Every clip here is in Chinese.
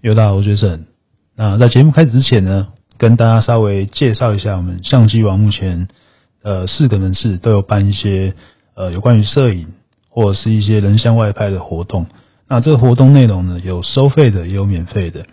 又到我 Jason。那在节目开始之前呢，跟大家稍微介绍一下，我们相机王目前呃四个门市都有办一些呃有关于摄影或者是一些人像外拍的活动。那这个活动内容呢，有收费的，也有免费的。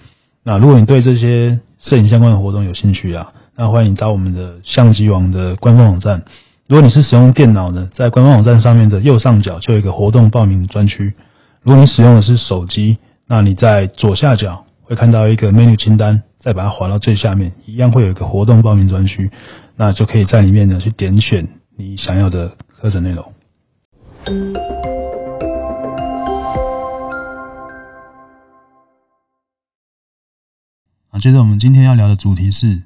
那如果你对这些摄影相关的活动有兴趣啊，那欢迎到我们的相机王的官方网站。如果你是使用电脑呢，在官方网站上面的右上角就有一个活动报名专区。如果你使用的是手机，那你在左下角会看到一个 menu 清单，再把它滑到最下面，一样会有一个活动报名专区，那就可以在里面呢去点选你想要的课程内容。啊，接着我们今天要聊的主题是，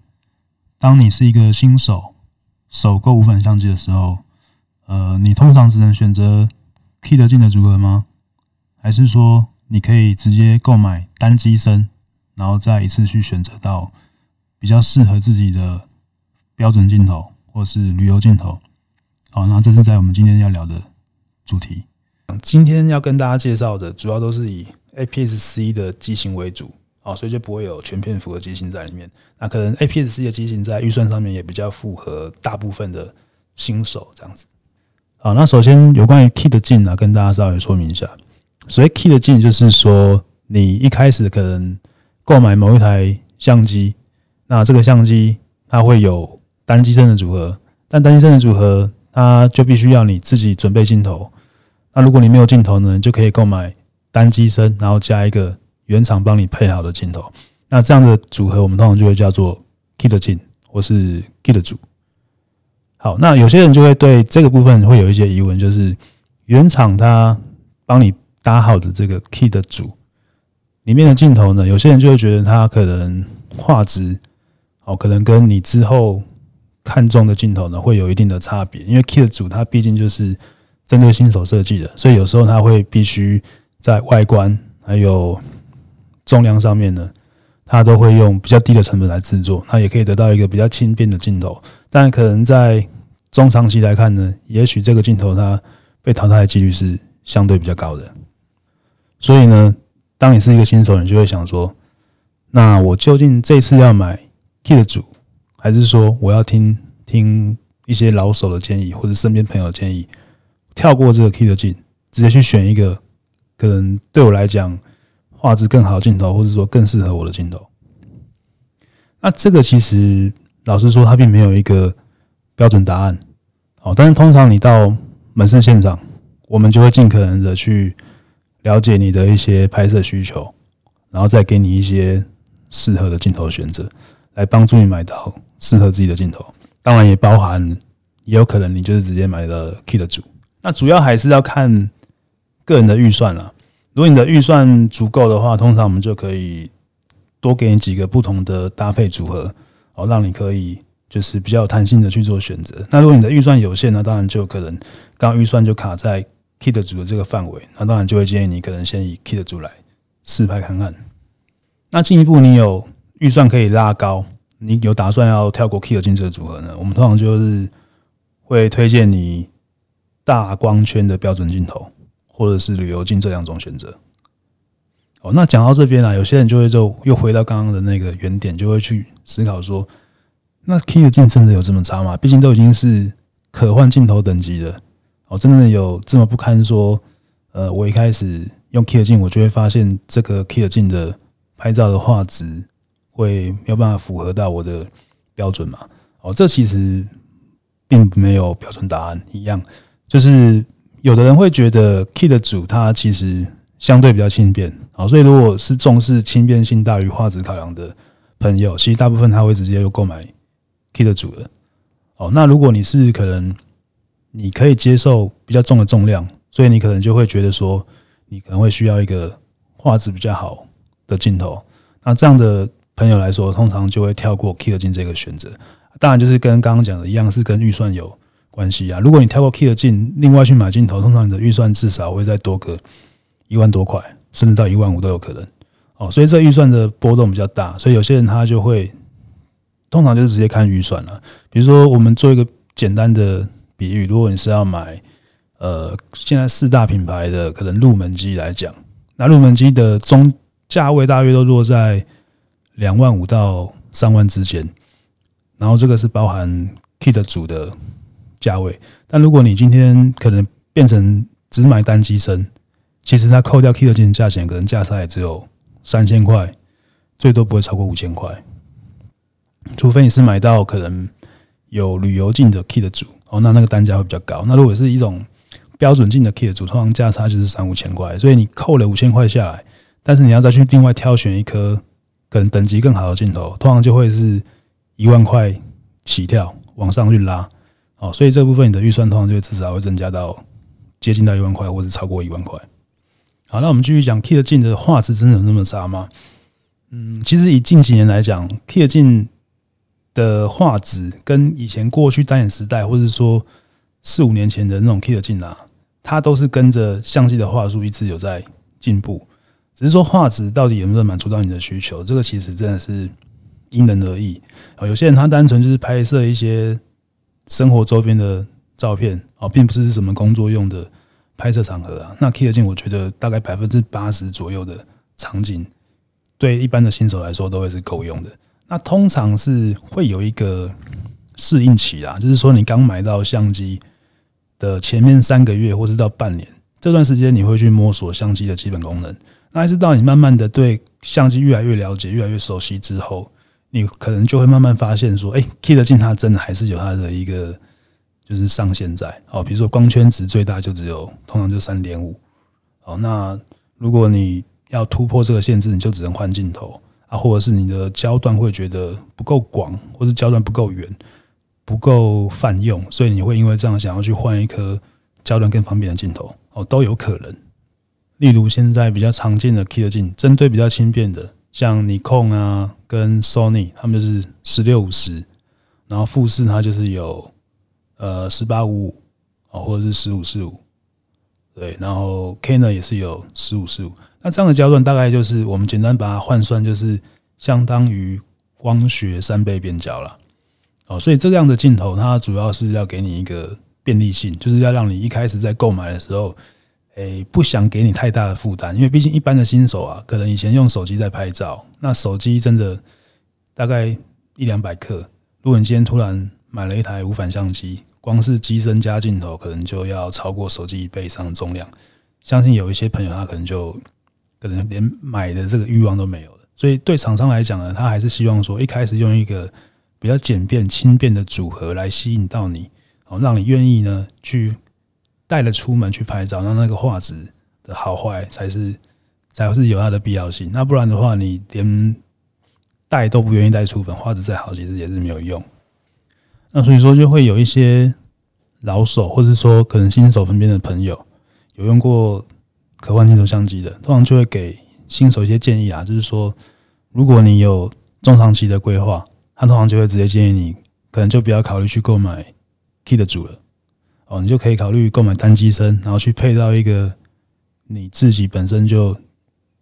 当你是一个新手。首购无反相机的时候，呃，你通常只能选择 kit 镜的组合吗？还是说你可以直接购买单机身，然后再一次去选择到比较适合自己的标准镜头或是旅游镜头？好，那这是在我们今天要聊的主题。今天要跟大家介绍的主要都是以 APS-C 的机型为主。啊，所以就不会有全片幅的机型在里面。那可能 APS-C 的机型在预算上面也比较符合大部分的新手这样子。好，那首先有关于 kit 镜呢，跟大家稍微说明一下。所以 kit 镜就是说，你一开始可能购买某一台相机，那这个相机它会有单机身的组合，但单机身的组合它就必须要你自己准备镜头。那如果你没有镜头呢，就可以购买单机身，然后加一个。原厂帮你配好的镜头，那这样的组合我们通常就会叫做 kit 镜或是 kit 组。好，那有些人就会对这个部分会有一些疑问，就是原厂它帮你搭好的这个 kit 组里面的镜头呢，有些人就会觉得它可能画质哦，可能跟你之后看中的镜头呢会有一定的差别，因为 kit 组它毕竟就是针对新手设计的，所以有时候它会必须在外观还有重量上面呢，它都会用比较低的成本来制作，它也可以得到一个比较轻便的镜头。但可能在中长期来看呢，也许这个镜头它被淘汰的几率是相对比较高的。所以呢，当你是一个新手，你就会想说，那我究竟这次要买 kit 组，还是说我要听听一些老手的建议，或者身边朋友的建议，跳过这个 kit 镜，直接去选一个可能对我来讲。画质更好的镜头，或者说更适合我的镜头。那这个其实老实说，它并没有一个标准答案。好，但是通常你到门市现场，我们就会尽可能的去了解你的一些拍摄需求，然后再给你一些适合的镜头选择，来帮助你买到适合自己的镜头。当然也包含，也有可能你就是直接买了 kit 组。那主要还是要看个人的预算了。如果你的预算足够的话，通常我们就可以多给你几个不同的搭配组合，哦，让你可以就是比较有弹性的去做选择。那如果你的预算有限呢，当然就可能刚预算就卡在 kit 组的这个范围，那当然就会建议你可能先以 kit 组来试拍看看。那进一步你有预算可以拉高，你有打算要跳过 kit 镜这个组合呢？我们通常就是会推荐你大光圈的标准镜头。或者是旅游镜这两种选择。哦，那讲到这边啊，有些人就会就又回到刚刚的那个原点，就会去思考说，那 kit 镜真的有这么差吗？毕竟都已经是可换镜头等级的，哦，真的有这么不堪说？呃，我一开始用 kit 镜，我就会发现这个 kit 镜的拍照的画质会没有办法符合到我的标准嘛？哦，这其实并没有标准答案，一样就是。有的人会觉得 kit 组它其实相对比较轻便，好，所以如果是重视轻便性大于画质考量的朋友，其实大部分他会直接就购买 kit 组的。哦，那如果你是可能你可以接受比较重的重量，所以你可能就会觉得说你可能会需要一个画质比较好的镜头，那这样的朋友来说，通常就会跳过 kit 镜这个选择。当然就是跟刚刚讲的一样，是跟预算有关系啊，如果你跳过 kit 镜，另外去买镜头，通常你的预算至少会再多个一万多块，甚至到一万五都有可能。哦，所以这预算的波动比较大，所以有些人他就会通常就是直接看预算了。比如说，我们做一个简单的比喻，如果你是要买呃现在四大品牌的可能入门机来讲，那入门机的中价位大约都落在两万五到三万之间，然后这个是包含 kit 组的价位。但如果你今天可能变成只买单机身，其实它扣掉 kit 的价钱，可能价差也只有三千块，最多不会超过五千块。除非你是买到可能有旅游镜的 kit 组，哦，那那个单价会比较高。那如果是一种标准镜的 kit 组，通常价差就是三五千块，所以你扣了五千块下来，但是你要再去另外挑选一颗可能等级更好的镜头，通常就会是一万块起跳往上去拉，哦，所以这部分你的预算通常就会至少会增加到接近到一万块，或是超过一万块。好，那我们继续讲 kit 镜的画质真的有那么差吗？嗯，其实以近几年来讲，kit 镜的画质跟以前过去单眼时代，或者说四五年前的那种 kit 镜啊，它都是跟着相机的画素一直有在进步。只是说画质到底有没有满足到你的需求，这个其实真的是因人而异。有些人他单纯就是拍摄一些生活周边的照片啊，并不是什么工作用的拍摄场合啊。那 kit 镜我觉得大概百分之八十左右的场景，对一般的新手来说都会是够用的。那通常是会有一个适应期啦，就是说你刚买到相机的前面三个月或是到半年这段时间，你会去摸索相机的基本功能。那一直到你慢慢的对相机越来越了解、越来越熟悉之后，你可能就会慢慢发现说，哎，kit 镜它真的还是有它的一个就是上限在。哦，比如说光圈值最大就只有通常就三点五。哦，那如果你要突破这个限制，你就只能换镜头。啊，或者是你的焦段会觉得不够广，或是焦段不够远，不够泛用，所以你会因为这样想要去换一颗焦段更方便的镜头，哦，都有可能。例如现在比较常见的 kit 镜，针对比较轻便的，像 Nikon 啊跟 Sony，他们就是十六五十，然后富士它就是有呃十八五五，啊或者是十五四五。对，然后 K 呢也是有十五四五，那这样的焦段大概就是我们简单把它换算，就是相当于光学三倍变焦了。哦，所以这样的镜头它主要是要给你一个便利性，就是要让你一开始在购买的时候，诶不想给你太大的负担，因为毕竟一般的新手啊，可能以前用手机在拍照，那手机真的大概一两百克，如果你今天突然买了一台无反相机。光是机身加镜头，可能就要超过手机一倍以上的重量。相信有一些朋友，他可能就可能连买的这个欲望都没有了。所以对厂商来讲呢，他还是希望说，一开始用一个比较简便、轻便的组合来吸引到你，哦，让你愿意呢去带了出门去拍照，那那个画质的好坏才是才是有它的必要性。那不然的话，你连带都不愿意带出门，画质再好，其实也是没有用。那所以说就会有一些老手，或者说可能新手身边的朋友有用过可换镜头相机的，通常就会给新手一些建议啊，就是说如果你有中长期的规划，他通常就会直接建议你，可能就不要考虑去购买 kit 组了，哦，你就可以考虑购买单机身，然后去配到一个你自己本身就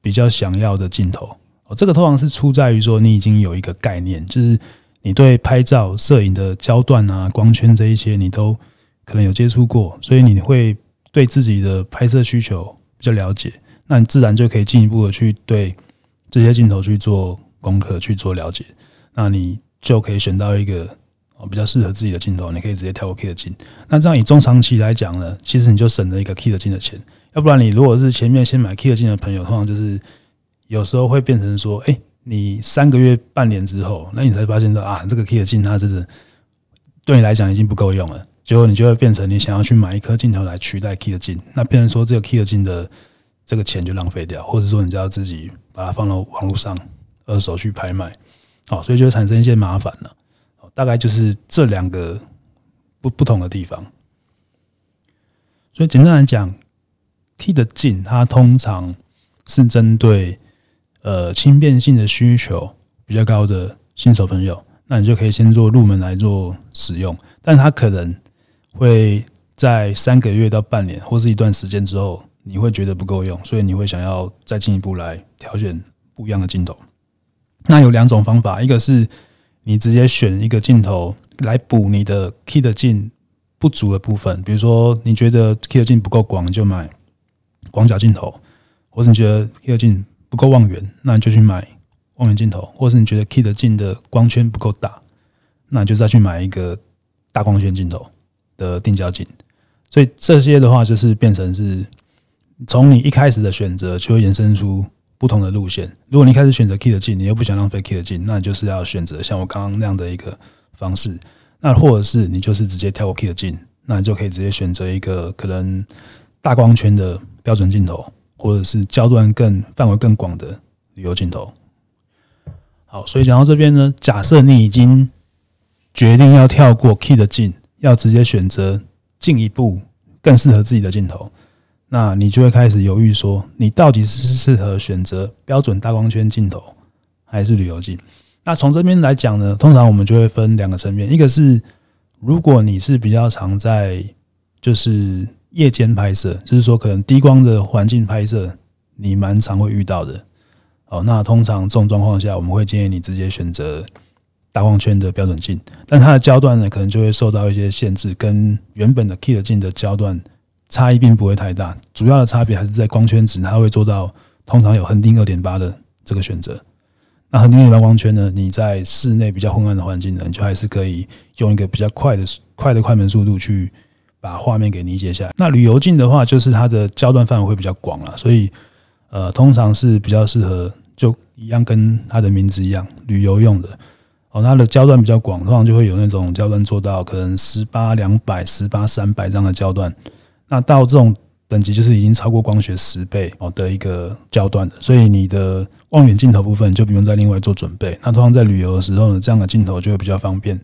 比较想要的镜头，哦，这个通常是出在于说你已经有一个概念，就是。你对拍照、摄影的焦段啊、光圈这一些，你都可能有接触过，所以你会对自己的拍摄需求比较了解，那你自然就可以进一步的去对这些镜头去做功课、去做了解，那你就可以选到一个比较适合自己的镜头，你可以直接跳过 kit 镜。那这样以中长期来讲呢，其实你就省了一个 kit 镜的钱，要不然你如果是前面先买 kit 镜的朋友，通常就是有时候会变成说，哎。你三个月、半年之后，那你才发现到啊，这个 kit 镜它真的对你来讲已经不够用了。结果你就会变成你想要去买一颗镜头来取代 kit 镜，那变成说这个 kit 镜的这个钱就浪费掉，或者说你就要自己把它放到网络上二手去拍卖，好，所以就会产生一些麻烦了。大概就是这两个不不同的地方。所以简单来讲，kit 镜它通常是针对。呃，轻便性的需求比较高的新手朋友，那你就可以先做入门来做使用，但它可能会在三个月到半年或是一段时间之后，你会觉得不够用，所以你会想要再进一步来挑选不一样的镜头。那有两种方法，一个是你直接选一个镜头来补你的 kit 镜不足的部分，比如说你觉得 kit 镜不够广，就买广角镜头，或者你觉得 kit 镜不够望远，那你就去买望远镜头；或是你觉得 kit 镜的光圈不够大，那你就再去买一个大光圈镜头的定焦镜。所以这些的话，就是变成是从你一开始的选择，就会延伸出不同的路线。如果你一开始选择 kit 镜，你又不想浪费 kit 镜，那你就是要选择像我刚刚那样的一个方式。那或者是你就是直接跳过 kit 镜，那你就可以直接选择一个可能大光圈的标准镜头，或者是焦段更范围更广的旅游镜头。好，所以讲到这边呢，假设你已经决定要跳过 Key 的镜，要直接选择。进一步更适合自己的镜头，那你就会开始犹豫说，你到底是适合选择标准大光圈镜头，还是旅游镜？那从这边来讲呢，通常我们就会分两个层面，一个是如果你是比较常在就是夜间拍摄，就是说可能低光的环境拍摄，你蛮常会遇到的。哦，那通常这种状况下，我们会建议你直接选择。大光圈的标准镜，但它的焦段呢，可能就会受到一些限制，跟原本的 kit 镜的焦段差异并不会太大，主要的差别还是在光圈值，它会做到通常有恒定二点八的这个选择。那恒定二点八光圈呢，你在室内比较昏暗的环境呢，你就还是可以用一个比较快的快的快门速度去把画面给理解下来。那旅游镜的话，就是它的焦段范围会比较广了，所以呃，通常是比较适合就一样跟它的名字一样，旅游用的。哦，它的焦段比较广，通常就会有那种焦段做到可能十八两百、十八三百这样的焦段。那到这种等级就是已经超过光学十倍哦的一个焦段的，所以你的望远镜头部分就不用再另外做准备。那通常在旅游的时候呢，这样的镜头就会比较方便，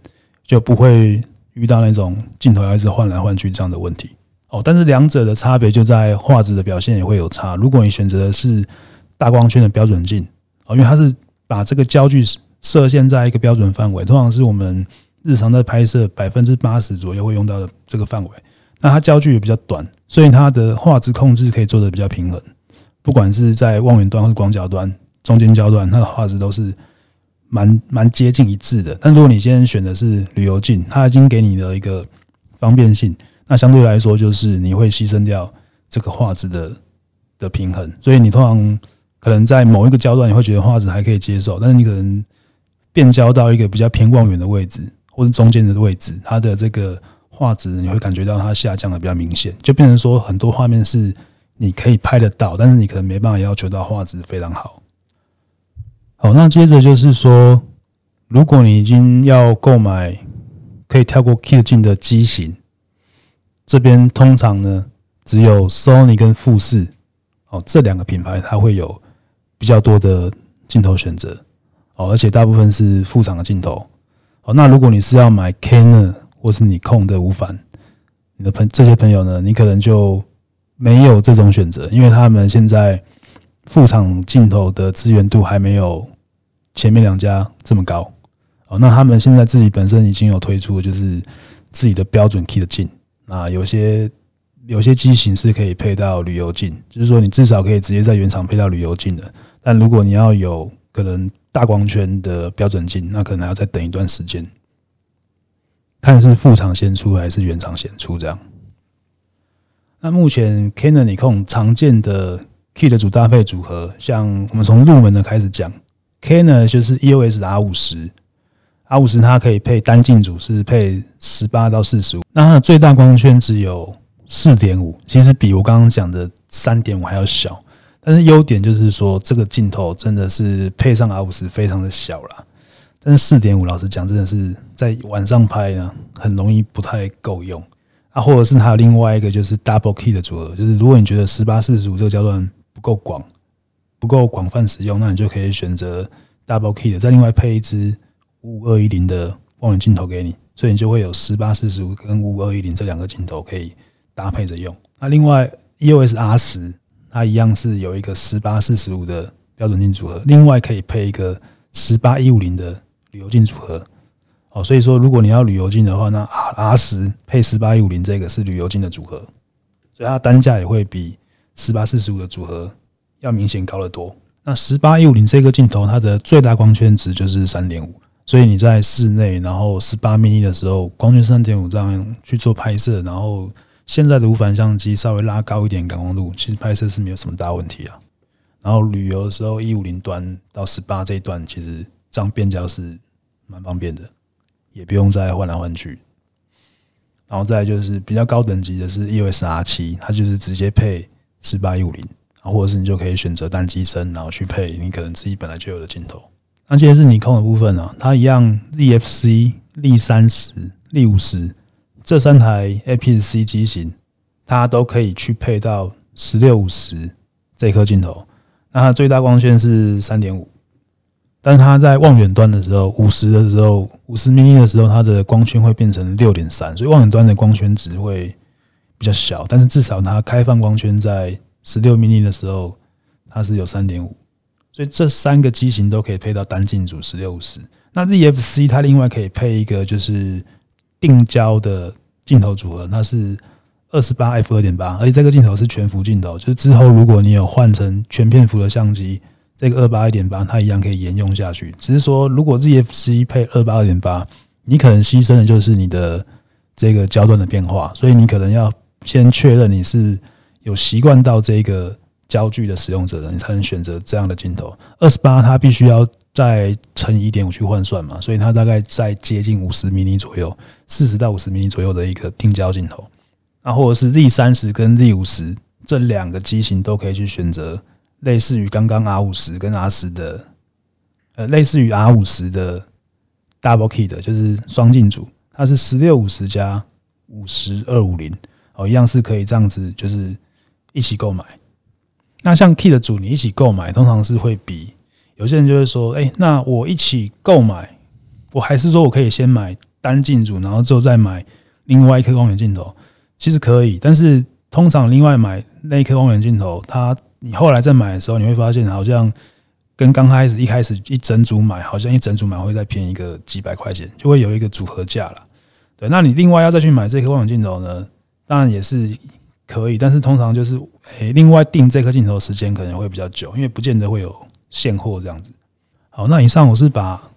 就不会遇到那种镜头要一直换来换去这样的问题。哦，但是两者的差别就在画质的表现也会有差。如果你选择的是大光圈的标准镜，哦，因为它是把这个焦距。设限在一个标准范围，通常是我们日常在拍摄百分之八十左右会用到的这个范围。那它焦距也比较短，所以它的画质控制可以做得比较平衡。不管是在望远端或是广角端，中间焦段，它的画质都是蛮蛮接近一致的。但如果你今天选的是旅游镜，它已经给你的一个方便性，那相对来说就是你会牺牲掉这个画质的的平衡。所以你通常可能在某一个焦段你会觉得画质还可以接受，但是你可能变焦到一个比较偏望远的位置，或是中间的位置，它的这个画质你会感觉到它下降的比较明显，就变成说很多画面是你可以拍得到，但是你可能没办法要求到画质非常好。好，那接着就是说，如果你已经要购买可以跳过 kit 镜的机型，这边通常呢只有 Sony 跟富士哦这两个品牌它会有比较多的镜头选择。哦，而且大部分是副厂的镜头。哦，那如果你是要买 Canon 或是你控的无反，你的朋这些朋友呢，你可能就没有这种选择，因为他们现在副厂镜头的资源度还没有前面两家这么高。哦，那他们现在自己本身已经有推出就是自己的标准 kit 镜，那有些有些机型是可以配到旅游镜，就是说你至少可以直接在原厂配到旅游镜的。但如果你要有可能大光圈的标准镜，那可能还要再等一段时间，看是副厂先出还是原厂先出这样。那目前 Canon、尼控常见的 kit 的主搭配组合，像我们从入门的开始讲 K 呢就是 EOS 的 R 五十，R 五十它可以配单镜组是配十八到四十五，那它的最大光圈只有四点五，其实比我刚刚讲的三点五还要小。但是优点就是说，这个镜头真的是配上 R 五十非常的小啦。但是四点五，老实讲，真的是在晚上拍呢，很容易不太够用啊。或者是还有另外一个就是 Double Key 的组合，就是如果你觉得十八四十五这个焦段不够广，不够广泛使用，那你就可以选择 Double Key 的，再另外配一支五五二一零的望远镜头给你，所以你就会有十八四十五跟五五二一零这两个镜头可以搭配着用。那另外 EOS R 十。它一样是有一个十八四十五的标准镜组合，另外可以配一个十八一五零的旅游镜组合。哦，所以说如果你要旅游镜的话，那 R 十配十八一五零这个是旅游镜的组合，所以它单价也会比十八四十五的组合要明显高得多。那十八一五零这个镜头，它的最大光圈值就是三点五，所以你在室内，然后十八 mm 的时候，光圈三点五这样去做拍摄，然后。现在的无反相机稍微拉高一点感光度，其实拍摄是没有什么大问题啊。然后旅游的时候一五零端到十八这一段，其实这样变焦是蛮方便的，也不用再换来换去。然后再就是比较高等级的是 EOS R 七，它就是直接配十八一五零，或者是你就可以选择单机身，然后去配你可能自己本来就有的镜头。那接着是尼控的部分啊，它一样 ZFC、力三十、力五十这三台 APS-C 机型，它都可以去配到十六五十这颗镜头。那它最大光圈是三点五，但是它在望远端的时候，五十的时候，五十 mm 的时候，它的光圈会变成六点三，所以望远端的光圈值会比较小。但是至少它开放光圈在十六 mm 的时候，它是有三点五。所以这三个机型都可以配到单镜组十六五十。那 ZFC 它另外可以配一个就是定焦的镜头组合，那是二十八 f 二点八，而且这个镜头是全幅镜头，就是之后如果你有换成全片幅的相机，这个二八二点八它一样可以沿用下去。只是说如果 ZFC 配二八二点八，你可能牺牲的就是你的这个焦段的变化，所以你可能要先确认你是有习惯到这个。焦距的使用者，你才能选择这样的镜头。二十八它必须要再乘以一点五去换算嘛，所以它大概在接近五十 mm 左右，四十到五十 mm 左右的一个定焦镜头。那或者是 Z 三十跟 Z 五十这两个机型都可以去选择，类似于刚刚 R 五十跟 R 十的，呃，类似于 R 五十的 Double Kit 的，就是双镜组，它是十六五十加五十二五零，哦，一样是可以这样子，就是一起购买。那像 kit 组你一起购买，通常是会比有些人就会说，哎，那我一起购买，我还是说我可以先买单镜组，然后之后再买另外一颗望远镜头，其实可以，但是通常另外买那一颗望远镜头，它你后来再买的时候，你会发现好像跟刚开始一开始一整组买，好像一整组买会再便宜一个几百块钱，就会有一个组合价了。对，那你另外要再去买这颗望远镜头呢，当然也是。可以，但是通常就是诶、另外订这颗镜头时间可能会比较久，因为不见得会有现货这样子。好，那以上我是把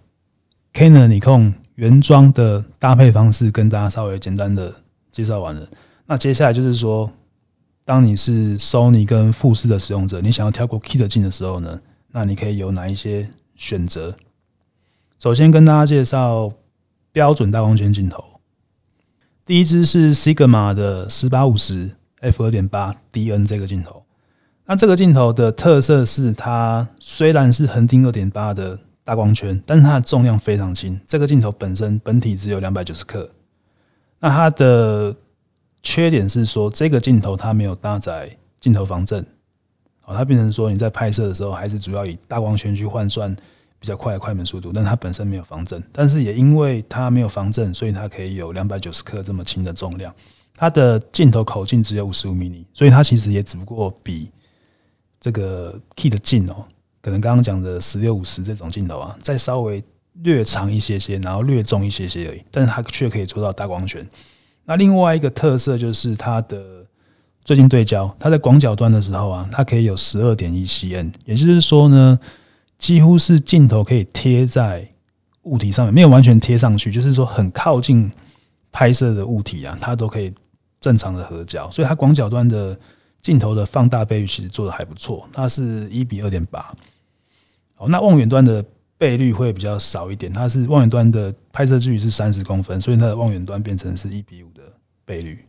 Canon、尼康原装的搭配方式跟大家稍微简单的介绍完了。那接下来就是说，当你是 Sony 跟富士的使用者，你想要跳过 Kit 镜的时候呢，那你可以有哪一些选择？首先跟大家介绍标准大光圈镜头，第一支是 Sigma 的十八五十。F 二点八 DN 这个镜头，那这个镜头的特色是它虽然是横定二点八的大光圈，但是它的重量非常轻。这个镜头本身本体只有两百九十克，那它的缺点是说这个镜头它没有搭载镜头防震，哦，它变成说你在拍摄的时候还是主要以大光圈去换算比较快的快门速度，但它本身没有防震，但是也因为它没有防震，所以它可以有两百九十克这么轻的重量。它的镜头口径只有五十五 mm，所以它其实也只不过比这个 kit 镜哦，可能刚刚讲的十六五十这种镜头啊，再稍微略长一些些，然后略重一些些而已，但是它却可以做到大光圈。那另外一个特色就是它的最近对焦，它在广角端的时候啊，它可以有十二点一 cm，也就是说呢，几乎是镜头可以贴在物体上面，没有完全贴上去，就是说很靠近拍摄的物体啊，它都可以。正常的合焦，所以它广角端的镜头的放大倍率其实做的还不错，它是一比二点八。好，那望远端的倍率会比较少一点，它是望远端的拍摄距离是三十公分，所以它的望远端变成是一比五的倍率。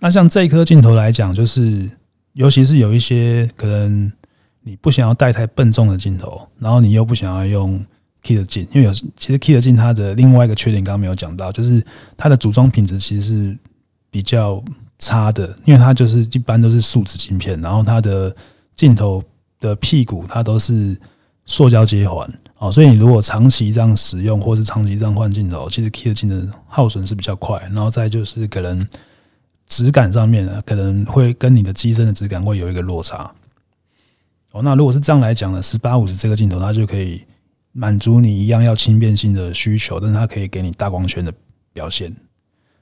那像这一颗镜头来讲，就是尤其是有一些可能你不想要带太笨重的镜头，然后你又不想要用 kit 镜，因为有其实 kit 镜它的另外一个缺点刚刚没有讲到，就是它的组装品质其实是。比较差的，因为它就是一般都是树脂晶片，然后它的镜头的屁股它都是塑胶接环，哦，所以你如果长期这样使用，或是长期这样换镜头，其实 kit 镜的耗损是比较快，然后再就是可能质感上面，可能会跟你的机身的质感会有一个落差。哦，那如果是这样来讲呢，十八五十这个镜头它就可以满足你一样要轻便性的需求，但是它可以给你大光圈的表现。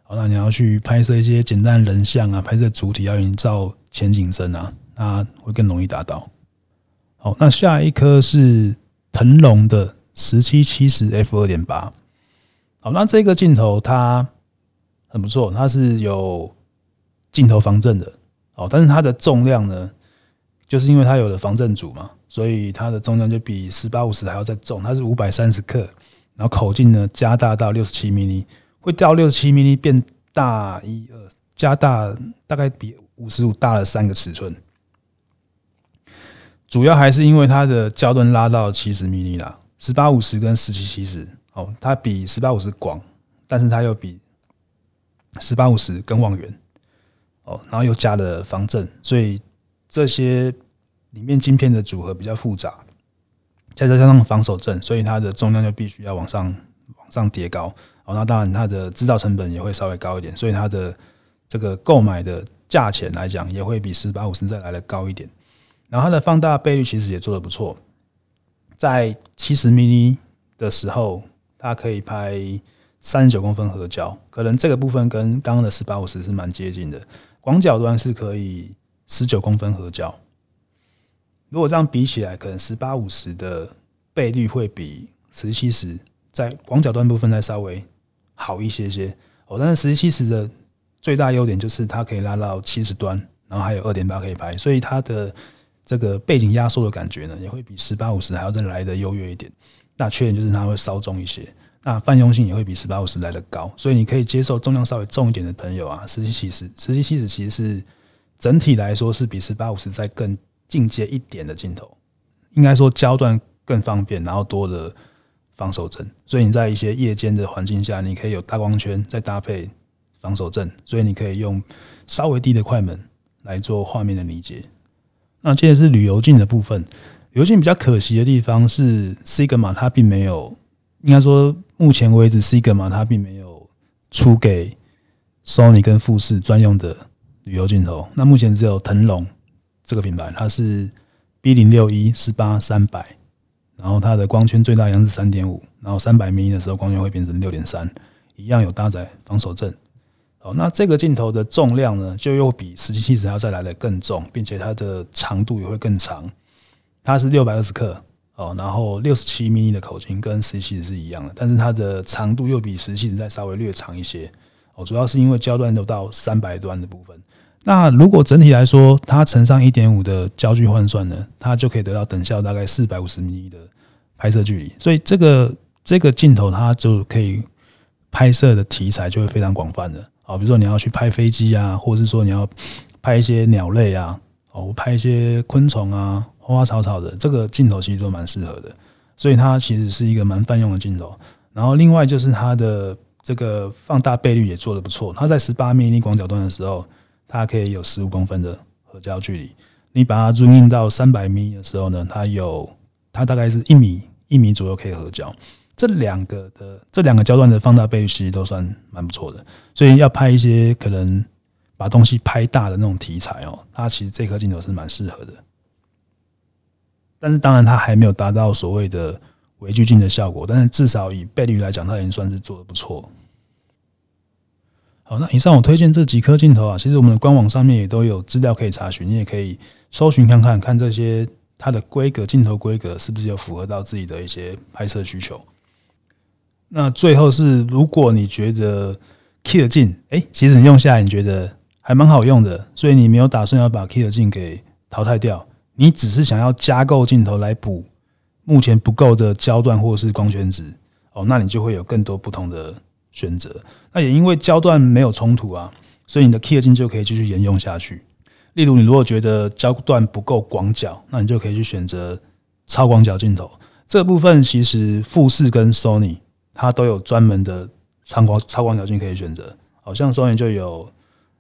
好，那你要去拍摄一些简单人像啊，拍摄主体要营造前景深啊，那会更容易达到。好，那下一颗是腾龙的十七七十 f 二点八。好，那这个镜头它很不错，它是有镜头防震的。哦，但是它的重量呢，就是因为它有了防震组嘛，所以它的重量就比十八五十还要再重，它是五百三十克，然后口径呢加大到六十七 mm，会掉六十七 mm 变大一二，加大大概比五十五大了三个尺寸，主要还是因为它的焦段拉到七十 mm 啦，十八五十跟十七七十，哦，它比十八五十广，但是它又比十八五十更望远，哦，然后又加了防震，所以。这些里面晶片的组合比较复杂，再加上防手震，所以它的重量就必须要往上往上叠高。哦，那当然它的制造成本也会稍微高一点，所以它的这个购买的价钱来讲也会比十八五十再来的高一点。然后它的放大倍率其实也做得不错，在七十 mini 的时候，它可以拍三十九公分合焦，可能这个部分跟刚刚的十八五十是蛮接近的。广角端是可以。十九公分合焦，如果这样比起来，可能十八五十的倍率会比十七十在广角端部分再稍微好一些些哦。但是十七十的最大优点就是它可以拉到七十端，然后还有二点八可以拍，所以它的这个背景压缩的感觉呢，也会比十八五十还要再来的优越一点。那缺点就是它会稍重一些，那泛用性也会比十八五十来的高，所以你可以接受重量稍微重一点的朋友啊，十七七十，十七七十其实是。整体来说是比十八五十再更进阶一点的镜头，应该说焦段更方便，然后多的防守阵，所以你在一些夜间的环境下，你可以有大光圈再搭配防守阵，所以你可以用稍微低的快门来做画面的理解。那接着是旅游镜的部分，旅游镜比较可惜的地方是 Sigma 它并没有，应该说目前为止 Sigma 它并没有出给 Sony 跟富士专用的。旅游镜头，那目前只有腾龙这个品牌，它是 B 零六一十八三百，然后它的光圈最大央是三点五，然后三百 mm 的时候光圈会变成六点三，一样有搭载防手震。哦，那这个镜头的重量呢，就又比十七七十还要再来的更重，并且它的长度也会更长，它是六百二十克哦，然后六十七 m 的口径跟十七是一样的，但是它的长度又比十七再稍微略长一些。哦，主要是因为焦段都到三百端的部分。那如果整体来说，它乘上一点五的焦距换算呢，它就可以得到等效大概四百五十米的拍摄距离。所以这个这个镜头它就可以拍摄的题材就会非常广泛的。啊，比如说你要去拍飞机啊，或者是说你要拍一些鸟类啊，哦，拍一些昆虫啊、花花草草的，这个镜头其实都蛮适合的。所以它其实是一个蛮泛用的镜头。然后另外就是它的。这个放大倍率也做得不错，它在十八 mm 广角端的时候，它可以有十五公分的合焦距离。你把它 zoom in 到三百米的时候呢，它有它大概是一米一米左右可以合焦。这两个的这两个焦段的放大倍率其实都算蛮不错的，所以要拍一些可能把东西拍大的那种题材哦，它其实这颗镜头是蛮适合的。但是当然它还没有达到所谓的。微距镜的效果，但是至少以倍率来讲，它已经算是做得不错。好，那以上我推荐这几颗镜头啊，其实我们的官网上面也都有资料可以查询，你也可以搜寻看看，看这些它的规格、镜头规格是不是有符合到自己的一些拍摄需求。那最后是，如果你觉得 Kit 镜，哎，其实你用下来你觉得还蛮好用的，所以你没有打算要把 Kit 镜给淘汰掉，你只是想要加购镜头来补。目前不够的焦段或是光圈值，哦，那你就会有更多不同的选择。那也因为焦段没有冲突啊，所以你的 Kit 镜就可以继续沿用下去。例如，你如果觉得焦段不够广角，那你就可以去选择超广角镜头。这部分其实富士跟 Sony 它都有专门的超广超广角镜可以选择。好像 Sony 就有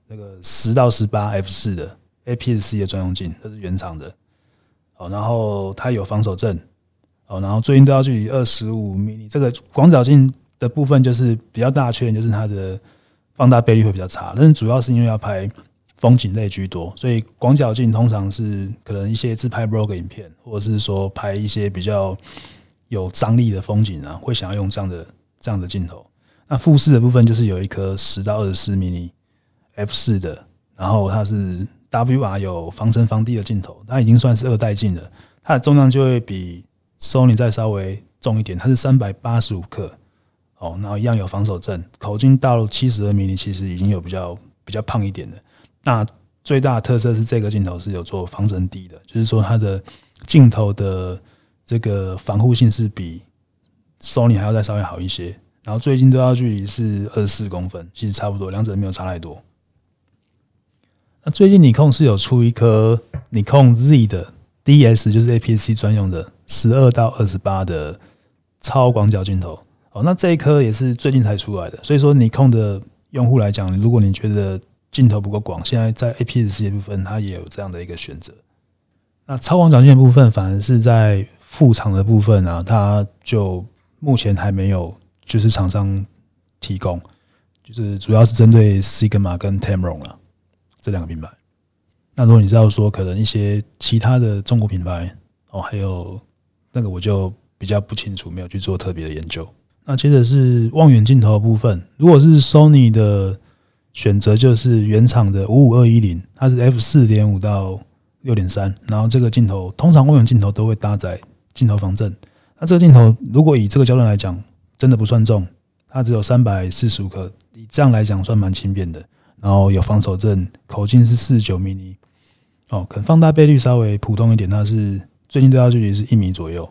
那个十到十八 f 四的 APS-C 的专用镜，这是原厂的。好，然后它有防手震。好，然后最近都要距离二十五 mm，这个广角镜的部分就是比较大的缺点，就是它的放大倍率会比较差。但是主要是因为要拍风景类居多，所以广角镜通常是可能一些自拍 vlog 影片，或者是说拍一些比较有张力的风景啊，会想要用这样的这样的镜头。那富士的部分就是有一颗十到二十四 mm f 四的，然后它是 WR 有防尘防滴的镜头，它已经算是二代镜了，它的重量就会比。Sony 再稍微重一点，它是三百八十五克，哦，然后一样有防手震，口径到七十二 mm，其实已经有比较比较胖一点的。那最大的特色是这个镜头是有做防尘底的，就是说它的镜头的这个防护性是比 Sony 还要再稍微好一些。然后最近对焦距离是二十四公分，其实差不多，两者没有差太多。那最近尼康是有出一颗尼康 Z 的 DS，就是 APS-C 专用的十二到二十八的超广角镜头。哦，那这一颗也是最近才出来的，所以说尼控的用户来讲，如果你觉得镜头不够广，现在在 APS-C 的部分它也有这样的一个选择。那超广角镜的部分反而是在副厂的部分啊，它就目前还没有。就是厂商提供，就是主要是针对 Sigma 跟 Tamron 啊这两个品牌。那如果你知道说可能一些其他的中国品牌哦，还有那个我就比较不清楚，没有去做特别的研究。那接着是望远镜头的部分，如果是 Sony 的选择，就是原厂的五五二一零，它是 F 四点五到六点三，然后这个镜头通常望远镜头都会搭载镜头防震。那这个镜头如果以这个焦段来讲，真的不算重，它只有三百四十五克，以这样来讲算蛮轻便的。然后有防手震，口径是四十九 mm，哦，可能放大倍率稍微普通一点，它是最近对焦距离是一米左右。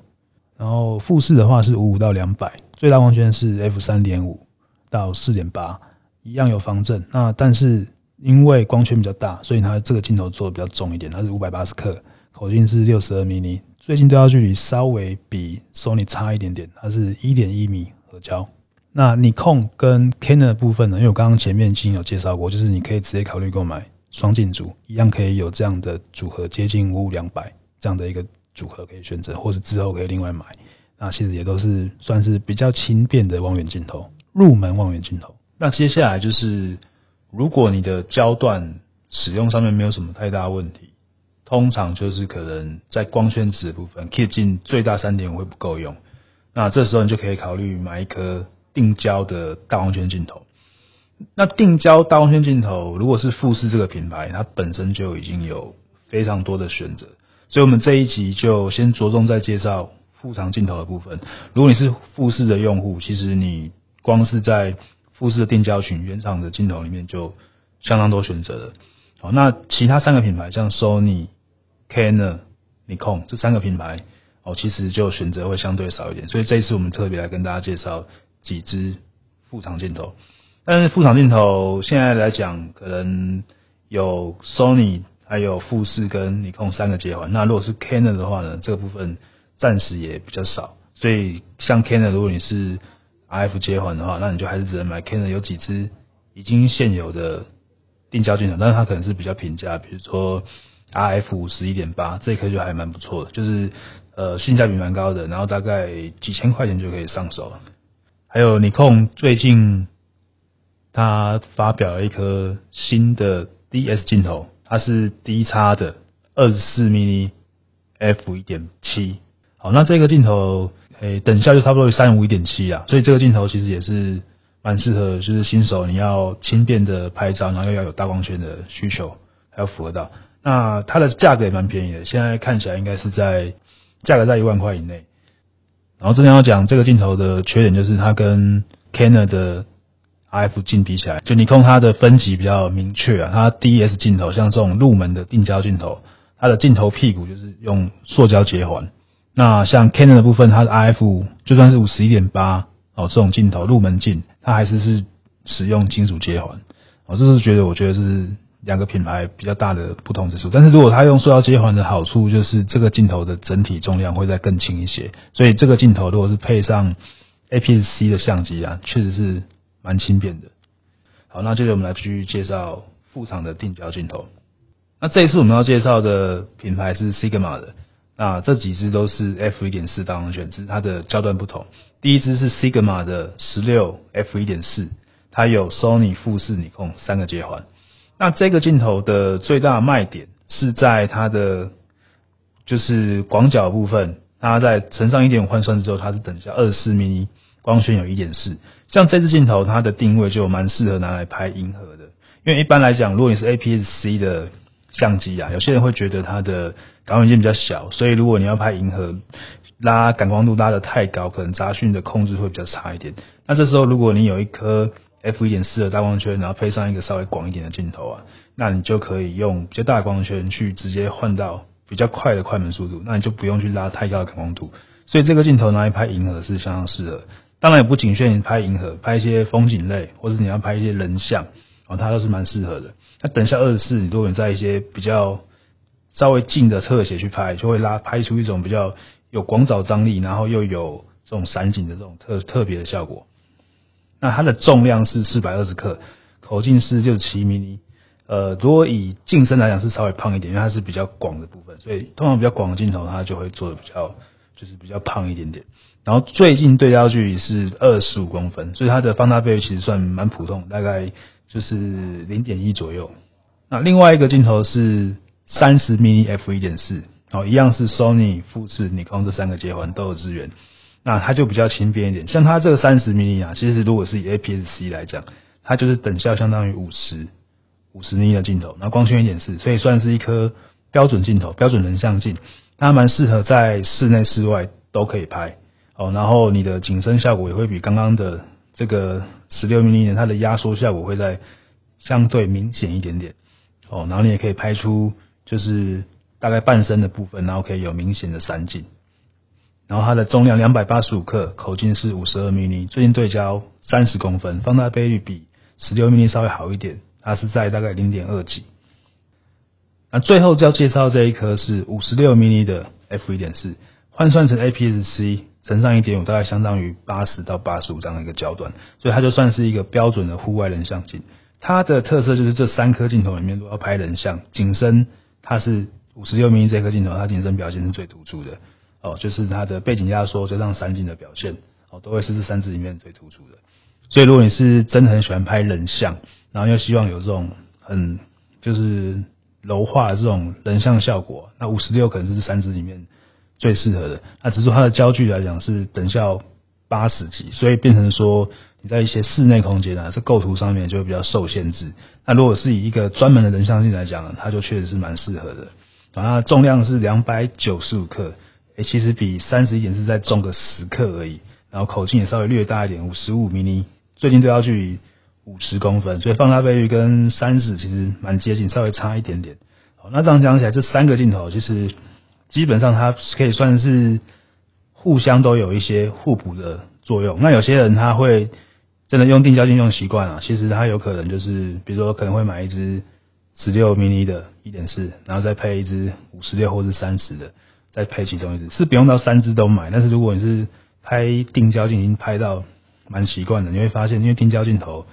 然后富士的话是五五到两百，最大光圈是 f 三点五到四点八，一样有防震。那但是因为光圈比较大，所以它这个镜头做的比较重一点，它是五百八十克，口径是六十二 mm，最近对焦距离稍微比 Sony 差一点点，它是一点一米。合焦，那尼康跟 Canon 的部分呢？因为我刚刚前面已经有介绍过，就是你可以直接考虑购买双镜组，一样可以有这样的组合，接近五五两百这样的一个组合可以选择，或是之后可以另外买。那其实也都是算是比较轻便的望远镜头，入门望远镜头。那接下来就是，如果你的焦段使用上面没有什么太大问题，通常就是可能在光圈值部分，kit 镜最大三点五会不够用。那这时候你就可以考虑买一颗定焦的大光圈镜头。那定焦大光圈镜头，如果是富士这个品牌，它本身就已经有非常多的选择，所以我们这一集就先着重在介绍副厂镜头的部分。如果你是富士的用户，其实你光是在富士的定焦群原厂的镜头里面就相当多选择了。好，那其他三个品牌像 Sony、Canon、Nikon 这三个品牌。哦，其实就选择会相对少一点，所以这一次我们特别来跟大家介绍几支副厂镜头。但是副厂镜头现在来讲，可能有 Sony、还有富士跟尼控三个接环。那如果是 Canon 的话呢，这个部分暂时也比较少。所以像 Canon，如果你是 RF 接环的话，那你就还是只能买 Canon 有几支已经现有的定焦镜头，但是它可能是比较平价，比如说 RF 五十一点八，这一颗就还蛮不错的，就是。呃，性价比蛮高的，然后大概几千块钱就可以上手了。还有尼康最近，他发表了一颗新的 DS 镜头，它是 D 叉的二十四 mm f 一点七。好，那这个镜头，诶、欸，等效就差不多三五一点七啊，所以这个镜头其实也是蛮适合，就是新手你要轻便的拍照，然后又要有大光圈的需求，还要符合到。那它的价格也蛮便宜的，现在看起来应该是在。价格在一万块以内，然后这边要讲这个镜头的缺点就是它跟 Canon 的 RF 镜比起来，就尼康它的分级比较明确啊，它 DS 镜头像这种入门的定焦镜头，它的镜头屁股就是用塑胶结环。那像 Canon 的部分，它的 RF 就算是五十一点八哦这种镜头入门镜，它还是是使用金属接环。哦，这是觉得我觉得是。两个品牌比较大的不同之处，但是如果它用塑料接环的好处就是这个镜头的整体重量会再更轻一些，所以这个镜头如果是配上 APS-C 的相机啊，确实是蛮轻便的。好，那接着我们来继续介绍副厂的定焦镜头。那这一次我们要介绍的品牌是 Sigma 的，那这几支都是 F 一点四大光圈，只它的焦段不同。第一支是 Sigma 的十六 F 一点四，它有 Sony、富士、尼康三个接环。那这个镜头的最大卖点是在它的就是广角部分，它在乘上一点五换算之后，它是等效二十四 mm，光圈有一点四。像这支镜头，它的定位就蛮适合拿来拍银河的，因为一般来讲，如果你是 APS-C 的相机啊，有些人会觉得它的感光元件比较小，所以如果你要拍银河，拉感光度拉得太高，可能杂讯的控制会比较差一点。那这时候如果你有一颗 f 一点四的大光圈，然后配上一个稍微广一点的镜头啊，那你就可以用比较大的光圈去直接换到比较快的快门速度，那你就不用去拉太高的感光度。所以这个镜头拿来拍银河是相当适合。当然也不仅限于拍银河，拍一些风景类，或者你要拍一些人像，哦，它都是蛮适合的。那等下二十四，你如果你在一些比较稍微近的特写去拍，就会拉拍出一种比较有广角张力，然后又有这种散景的这种特特别的效果。那它的重量是四百二十克，口径是六十七 mm。呃，如果以镜身来讲是稍微胖一点，因为它是比较广的部分，所以通常比较广的镜头它就会做的比较就是比较胖一点点。然后最近对焦距离是二十五公分，所以它的放大倍率其实算蛮普通，大概就是零点一左右。那另外一个镜头是三十 mm f 一点四，哦，一样是 Sony、富士、尼康这三个接环都有资源。那它就比较轻便一点，像它这个三十 mm 啊，其实如果是以 APS-C 来讲，它就是等效相当于五十五十 mm 的镜头，那光圈一点四，所以算是一颗标准镜头，标准人像镜，它蛮适合在室内室外都可以拍。哦，然后你的景深效果也会比刚刚的这个十六 mini 它的压缩效果会在相对明显一点点。哦，然后你也可以拍出就是大概半身的部分，然后可以有明显的散景。然后它的重量两百八十五克，口径是五十二 mm，最近对焦三十公分，放大倍率比十六 mm 稍微好一点，它是在大概零点二几。那最后就要介绍这一颗是五十六 mm 的 f 一点四，换算成 APS-C。乘上一点五，大概相当于八十到八十五这样的一个焦段，所以它就算是一个标准的户外人像镜。它的特色就是这三颗镜头里面都要拍人像，景深它是五十六 mm 这颗镜头，它景深表现是最突出的哦，就是它的背景压缩加上散景的表现哦，都会是这三支里面最突出的。所以如果你是真的很喜欢拍人像，然后又希望有这种很就是柔化这种人像效果，那五十六可能是这三支里面。最适合的，那只是它的焦距来讲是等效八十几，所以变成说在一些室内空间啊，这构图上面就会比较受限制。那如果是以一个专门的人像镜来讲呢，它就确实是蛮适合的。然后重量是两百九十五克，诶，其实比三十一点四再重个十克而已。然后口径也稍微略大一点，五十五 mm，最近对焦距离五十公分，所以放大倍率跟三十其实蛮接近，稍微差一点点。好，那这样讲起来，这三个镜头其实。基本上它可以算是互相都有一些互补的作用。那有些人他会真的用定焦镜用习惯了，其实他有可能就是，比如说可能会买一支十六 mini 的一点四，然后再配一支五十六或是三十的，再配其中一支，是不用到三支都买。但是如果你是拍定焦镜已经拍到蛮习惯的，你会发现，因为定焦镜头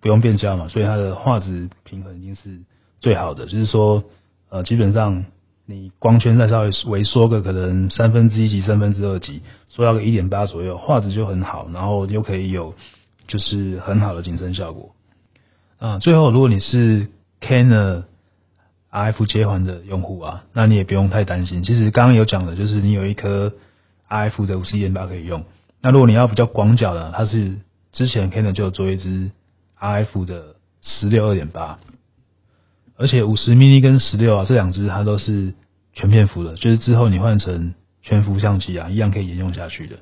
不用变焦嘛，所以它的画质平衡一定是最好的。就是说，呃，基本上。你光圈再稍微微缩个可能三分之一级、三分之二级，缩到个一点八左右，画质就很好，然后又可以有就是很好的景深效果。啊，最后如果你是 Canon RF 接环的用户啊，那你也不用太担心。其实刚刚有讲的，就是你有一颗 RF 的五十一点八可以用。那如果你要比较广角的，它是之前 Canon 就有做一支 RF 的十六二点八。而且五十 mini 跟十六啊，这两支它都是全片幅的，就是之后你换成全幅相机啊，一样可以沿用下去的。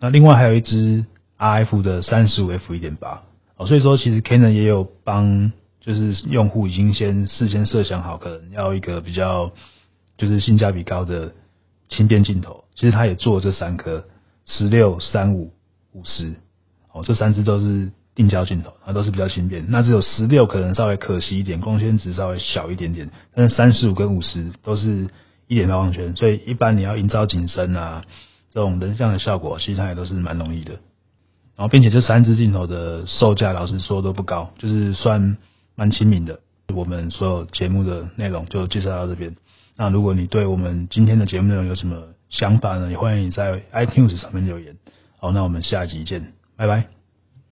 那另外还有一支 RF 的三十五 f 一点八哦，所以说其实 Canon 也有帮，就是用户已经先事先设想好，可能要一个比较就是性价比高的轻便镜头，其实他也做这三颗十六、三五、五十哦，这三支都是。定焦镜头它都是比较轻便，那只有十六可能稍微可惜一点，光圈值稍微小一点点，但是三十五跟五十都是一点八光圈，所以一般你要营造景深啊这种人像的效果，其实它也都是蛮容易的。然后并且这三支镜头的售价，老实说都不高，就是算蛮亲民的。我们所有节目的内容就介绍到这边。那如果你对我们今天的节目内容有什么想法呢？也欢迎你在 iTunes 上面留言。好，那我们下集见，拜拜。